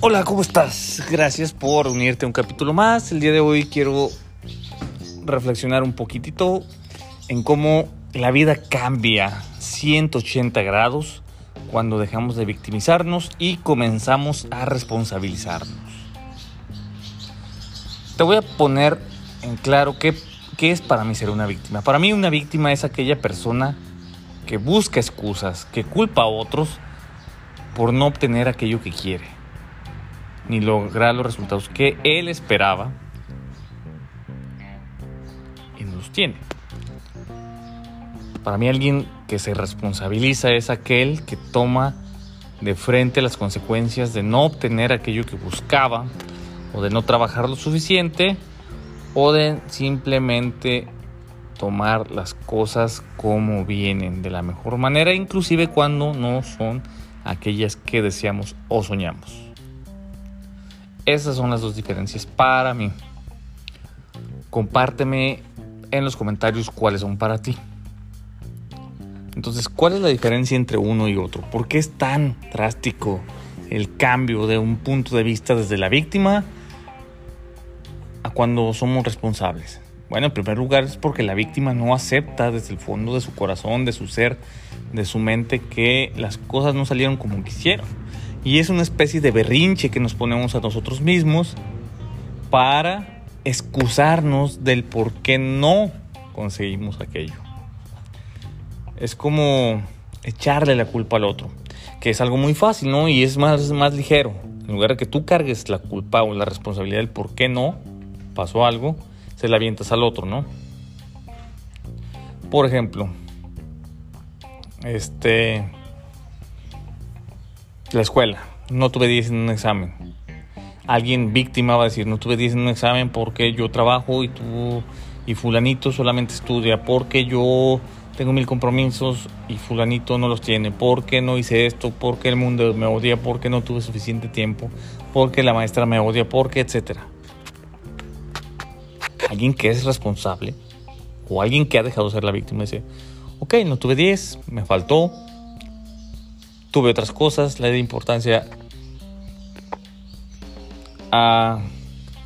Hola, ¿cómo estás? Gracias por unirte a un capítulo más. El día de hoy quiero reflexionar un poquitito en cómo la vida cambia 180 grados cuando dejamos de victimizarnos y comenzamos a responsabilizarnos. Te voy a poner en claro qué, qué es para mí ser una víctima. Para mí una víctima es aquella persona que busca excusas, que culpa a otros por no obtener aquello que quiere ni lograr los resultados que él esperaba y no los tiene. Para mí alguien que se responsabiliza es aquel que toma de frente las consecuencias de no obtener aquello que buscaba o de no trabajar lo suficiente o de simplemente tomar las cosas como vienen de la mejor manera, inclusive cuando no son aquellas que deseamos o soñamos. Esas son las dos diferencias para mí. Compárteme en los comentarios cuáles son para ti. Entonces, ¿cuál es la diferencia entre uno y otro? ¿Por qué es tan drástico el cambio de un punto de vista desde la víctima a cuando somos responsables? Bueno, en primer lugar es porque la víctima no acepta desde el fondo de su corazón, de su ser, de su mente, que las cosas no salieron como quisieron y es una especie de berrinche que nos ponemos a nosotros mismos para excusarnos del por qué no conseguimos aquello. Es como echarle la culpa al otro, que es algo muy fácil, ¿no? Y es más, más ligero. En lugar de que tú cargues la culpa o la responsabilidad del por qué no pasó algo, se la avientas al otro, ¿no? Por ejemplo, este la escuela, no tuve 10 en un examen. Alguien víctima va a decir, no tuve 10 en un examen porque yo trabajo y tú y fulanito solamente estudia, porque yo tengo mil compromisos y fulanito no los tiene, porque no hice esto, porque el mundo me odia, porque no tuve suficiente tiempo, porque la maestra me odia, porque etcétera. Alguien que es responsable o alguien que ha dejado de ser la víctima dice, ok, no tuve 10, me faltó, tuve otras cosas, le di importancia a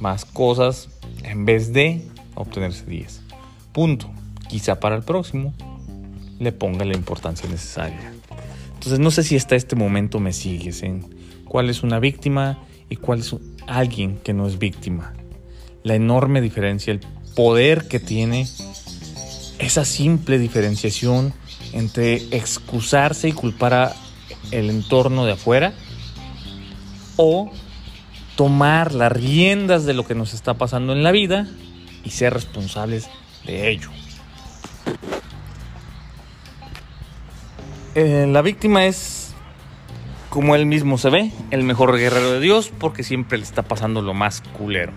más cosas en vez de obtenerse 10. Punto. Quizá para el próximo le ponga la importancia necesaria. Entonces no sé si hasta este momento me sigues en cuál es una víctima y cuál es alguien que no es víctima. La enorme diferencia, el poder que tiene esa simple diferenciación entre excusarse y culpar a el entorno de afuera o tomar las riendas de lo que nos está pasando en la vida y ser responsables de ello. Eh, la víctima es, como él mismo se ve, el mejor guerrero de Dios porque siempre le está pasando lo más culero.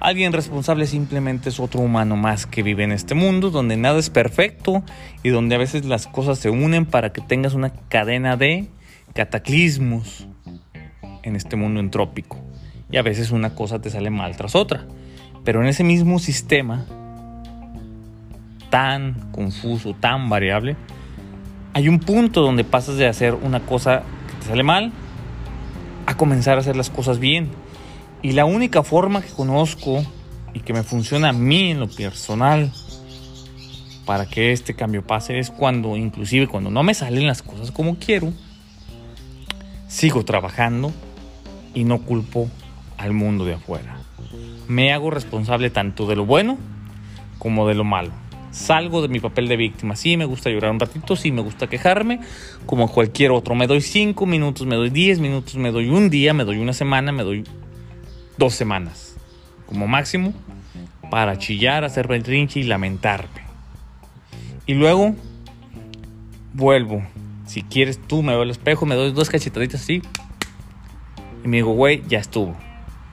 Alguien responsable simplemente es otro humano más que vive en este mundo donde nada es perfecto y donde a veces las cosas se unen para que tengas una cadena de cataclismos en este mundo entrópico. Y a veces una cosa te sale mal tras otra. Pero en ese mismo sistema tan confuso, tan variable, hay un punto donde pasas de hacer una cosa que te sale mal a comenzar a hacer las cosas bien y la única forma que conozco y que me funciona a mí en lo personal para que este cambio pase es cuando, inclusive cuando no me salen las cosas como quiero, sigo trabajando y no culpo al mundo de afuera. Me hago responsable tanto de lo bueno como de lo malo. Salgo de mi papel de víctima. Sí, me gusta llorar un ratito, sí, me gusta quejarme, como cualquier otro. Me doy cinco minutos, me doy 10 minutos, me doy un día, me doy una semana, me doy dos semanas, como máximo, para chillar, hacer berrinche y lamentarme. Y luego vuelvo. Si quieres tú, me veo al espejo, me doy dos cachetaditas así. Y me digo, güey, ya estuvo.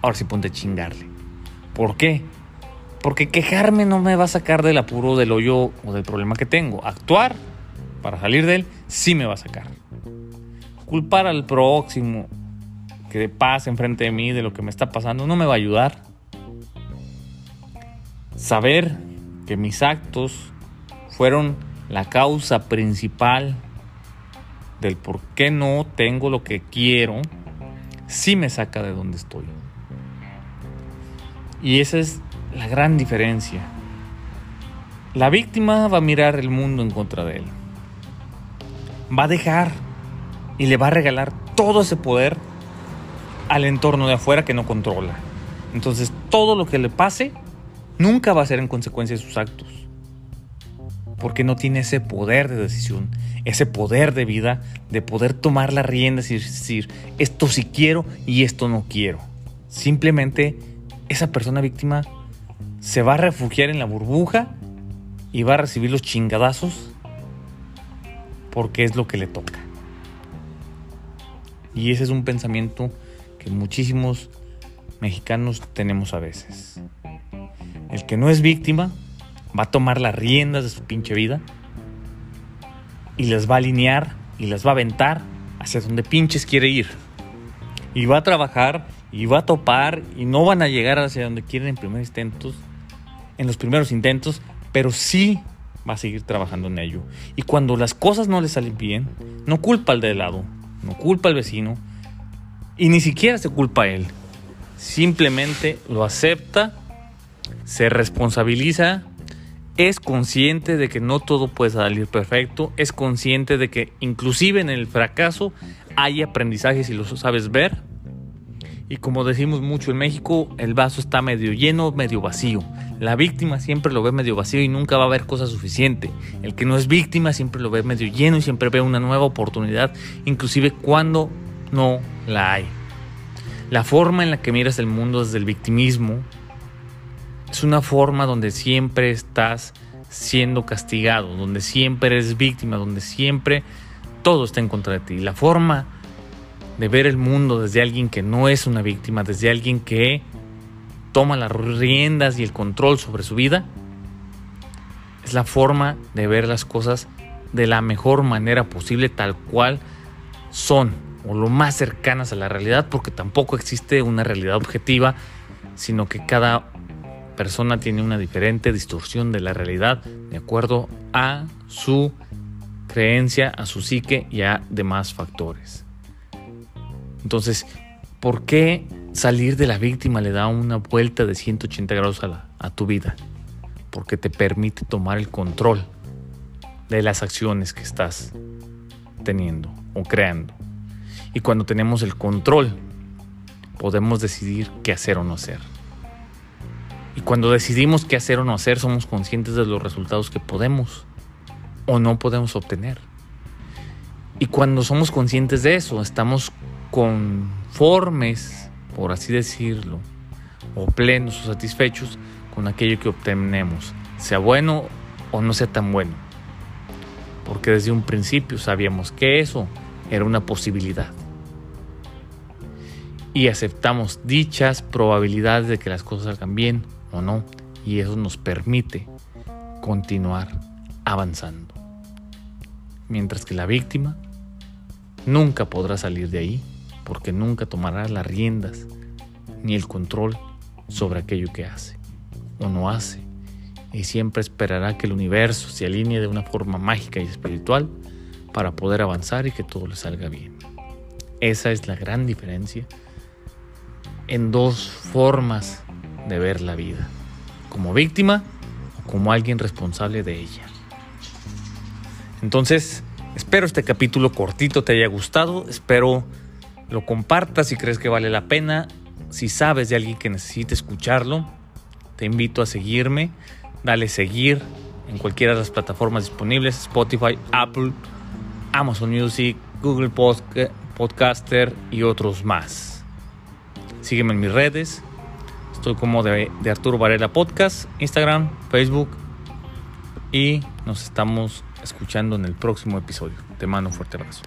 Ahora sí ponte a chingarle. ¿Por qué? Porque quejarme no me va a sacar del apuro, del hoyo o del problema que tengo. Actuar para salir de él sí me va a sacar. Culpar al próximo que pase enfrente de mí de lo que me está pasando no me va a ayudar. Saber que mis actos fueron la causa principal del por qué no tengo lo que quiero, sí me saca de donde estoy. Y esa es la gran diferencia. La víctima va a mirar el mundo en contra de él. Va a dejar y le va a regalar todo ese poder al entorno de afuera que no controla. Entonces todo lo que le pase nunca va a ser en consecuencia de sus actos. Porque no tiene ese poder de decisión, ese poder de vida, de poder tomar las riendas y decir, esto sí quiero y esto no quiero. Simplemente esa persona víctima se va a refugiar en la burbuja y va a recibir los chingadazos porque es lo que le toca. Y ese es un pensamiento que muchísimos mexicanos tenemos a veces. El que no es víctima va a tomar las riendas de su pinche vida y las va a alinear y las va a aventar hacia donde pinches quiere ir. Y va a trabajar y va a topar y no van a llegar hacia donde quieren en primeros intentos, en los primeros intentos, pero sí va a seguir trabajando en ello. Y cuando las cosas no le salen bien, no culpa al de lado, no culpa al vecino y ni siquiera se culpa a él. Simplemente lo acepta, se responsabiliza, es consciente de que no todo puede salir perfecto, es consciente de que inclusive en el fracaso hay aprendizaje si lo sabes ver. Y como decimos mucho en México, el vaso está medio lleno, medio vacío. La víctima siempre lo ve medio vacío y nunca va a haber cosa suficiente. El que no es víctima siempre lo ve medio lleno y siempre ve una nueva oportunidad, inclusive cuando no la hay. La forma en la que miras el mundo desde el victimismo es una forma donde siempre estás siendo castigado, donde siempre eres víctima, donde siempre todo está en contra de ti. La forma de ver el mundo desde alguien que no es una víctima, desde alguien que toma las riendas y el control sobre su vida, es la forma de ver las cosas de la mejor manera posible, tal cual son, o lo más cercanas a la realidad, porque tampoco existe una realidad objetiva, sino que cada persona tiene una diferente distorsión de la realidad de acuerdo a su creencia, a su psique y a demás factores. Entonces, ¿por qué salir de la víctima le da una vuelta de 180 grados a, a tu vida? Porque te permite tomar el control de las acciones que estás teniendo o creando. Y cuando tenemos el control, podemos decidir qué hacer o no hacer. Y cuando decidimos qué hacer o no hacer, somos conscientes de los resultados que podemos o no podemos obtener. Y cuando somos conscientes de eso, estamos conformes, por así decirlo, o plenos o satisfechos con aquello que obtenemos, sea bueno o no sea tan bueno. Porque desde un principio sabíamos que eso era una posibilidad. Y aceptamos dichas probabilidades de que las cosas salgan bien o no. Y eso nos permite continuar avanzando. Mientras que la víctima nunca podrá salir de ahí porque nunca tomará las riendas ni el control sobre aquello que hace o no hace y siempre esperará que el universo se alinee de una forma mágica y espiritual para poder avanzar y que todo le salga bien. Esa es la gran diferencia en dos formas de ver la vida, como víctima o como alguien responsable de ella. Entonces, espero este capítulo cortito te haya gustado, espero lo compartas si crees que vale la pena. Si sabes de alguien que necesite escucharlo, te invito a seguirme. Dale seguir en cualquiera de las plataformas disponibles, Spotify, Apple, Amazon Music, Google Podcaster y otros más. Sígueme en mis redes. Estoy como de, de Arturo Varela Podcast, Instagram, Facebook. Y nos estamos escuchando en el próximo episodio. Te mando un fuerte abrazo.